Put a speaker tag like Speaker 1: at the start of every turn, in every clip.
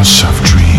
Speaker 1: House of Dreams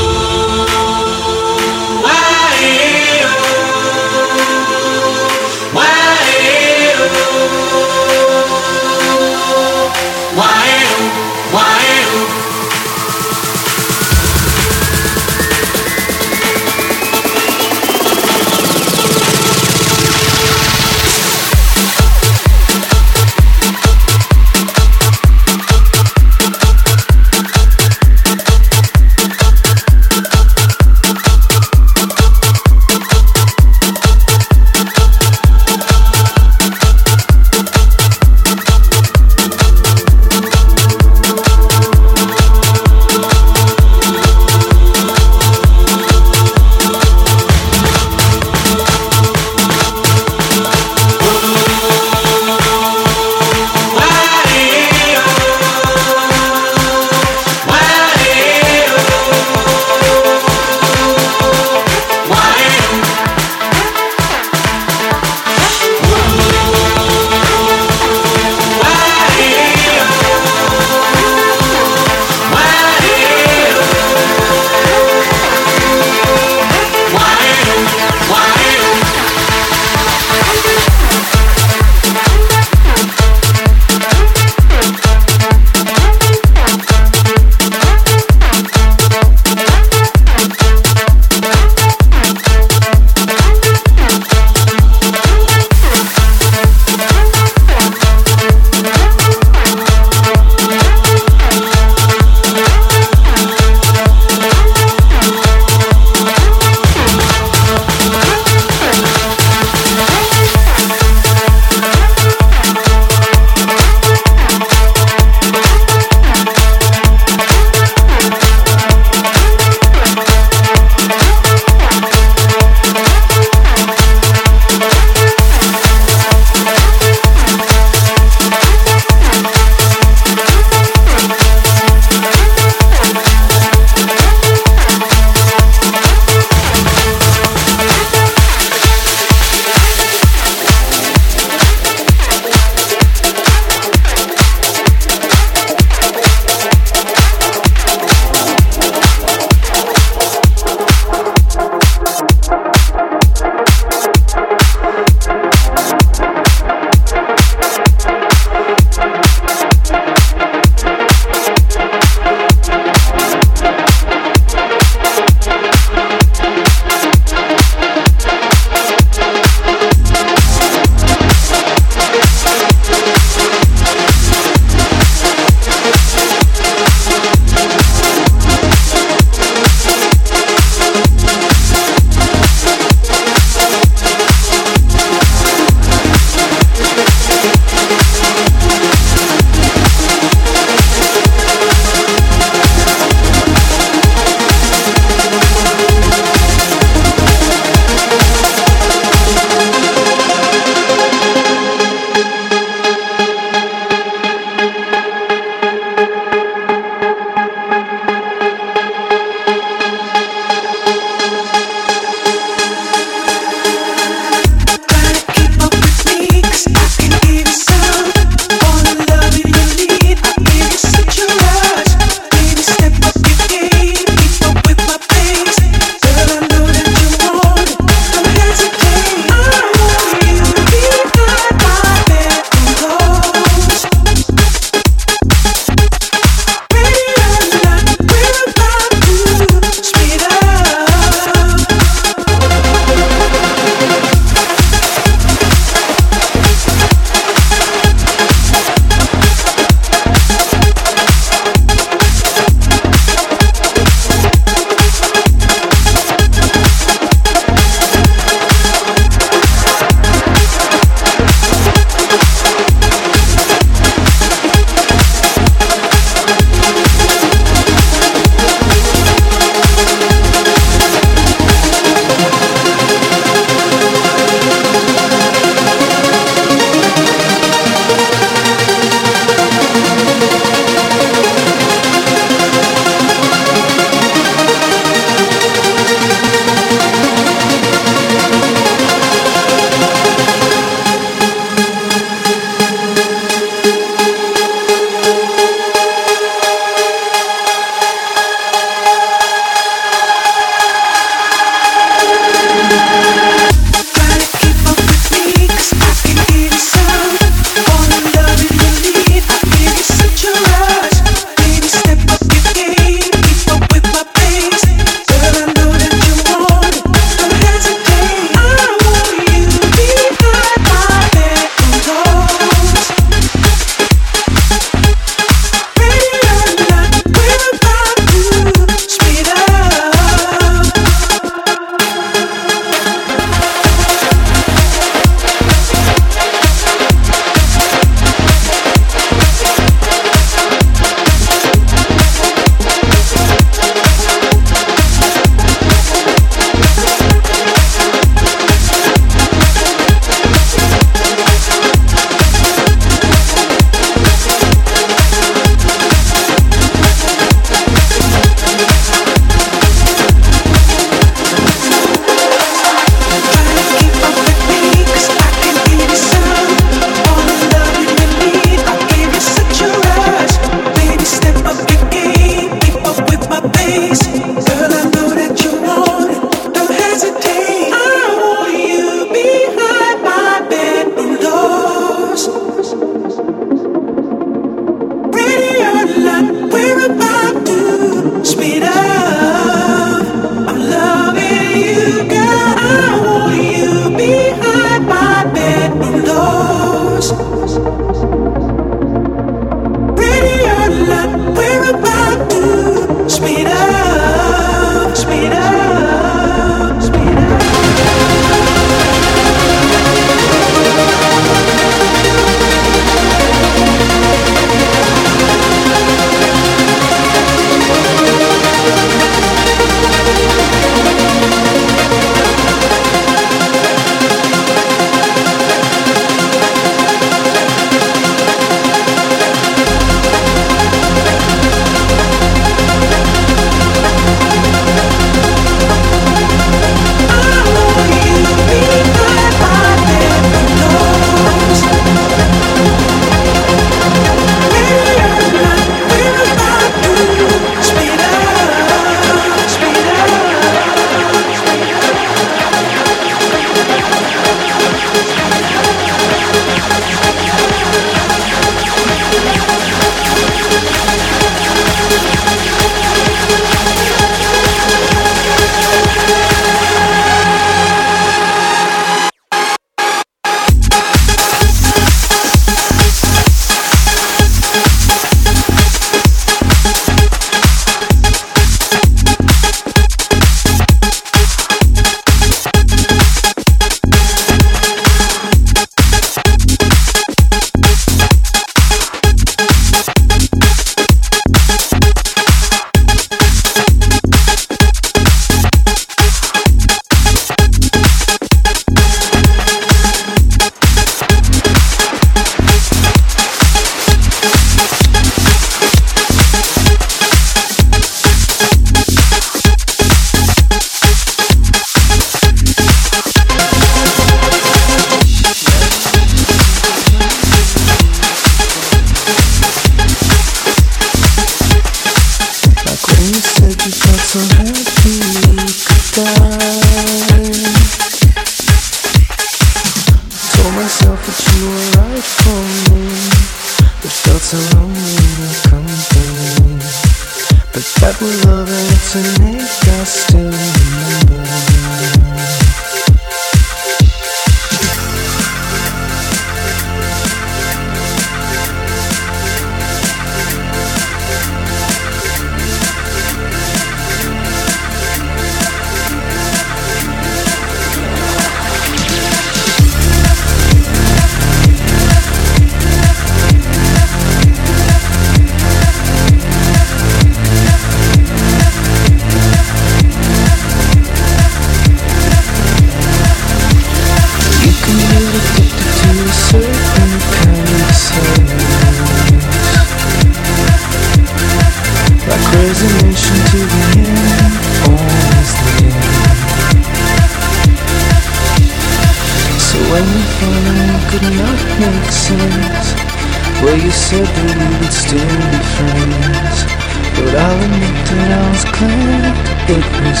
Speaker 2: I'll admit that I was glad it was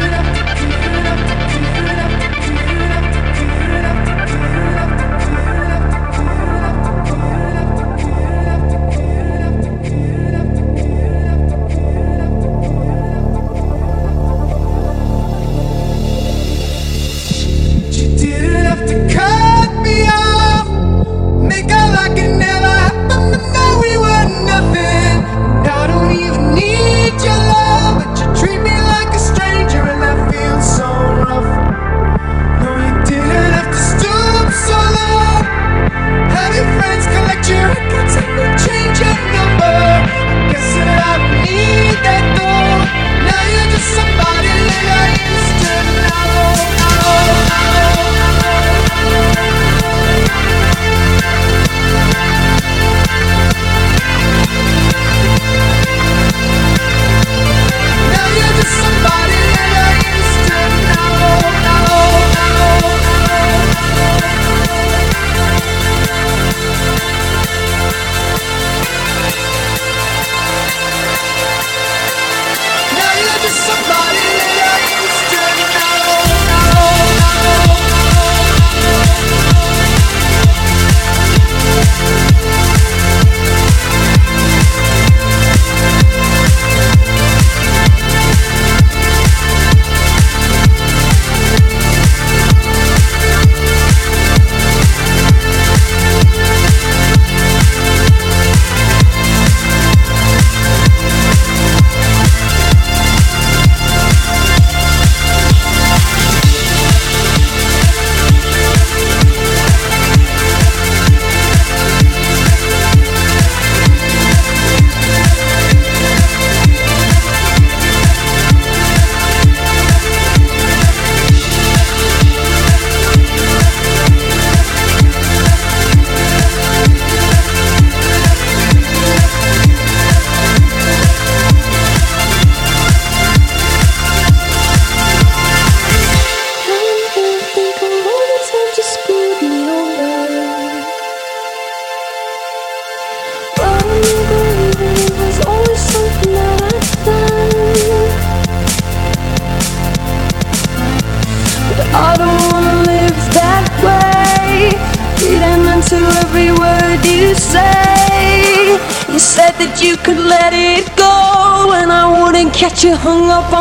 Speaker 2: over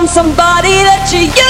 Speaker 3: somebody that
Speaker 4: you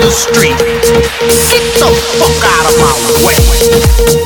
Speaker 5: the street. Get the fuck out of my you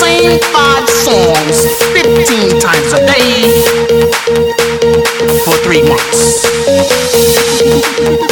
Speaker 5: same five songs 15 times a day for three months.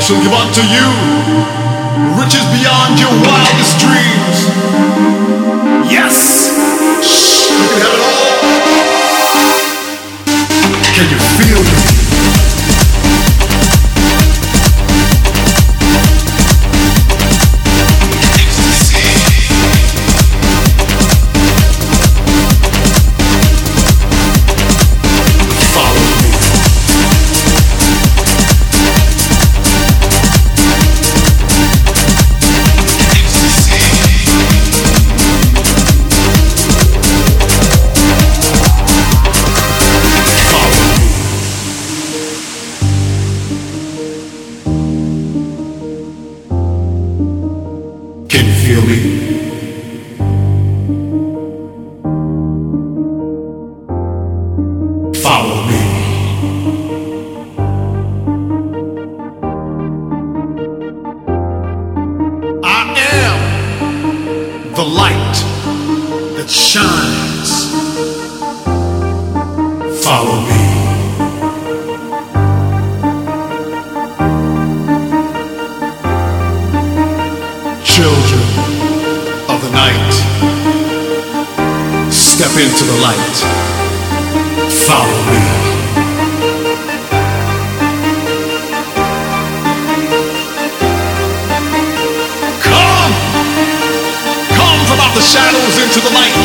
Speaker 6: shall give unto you riches beyond your wildest dreams.
Speaker 7: Into the light.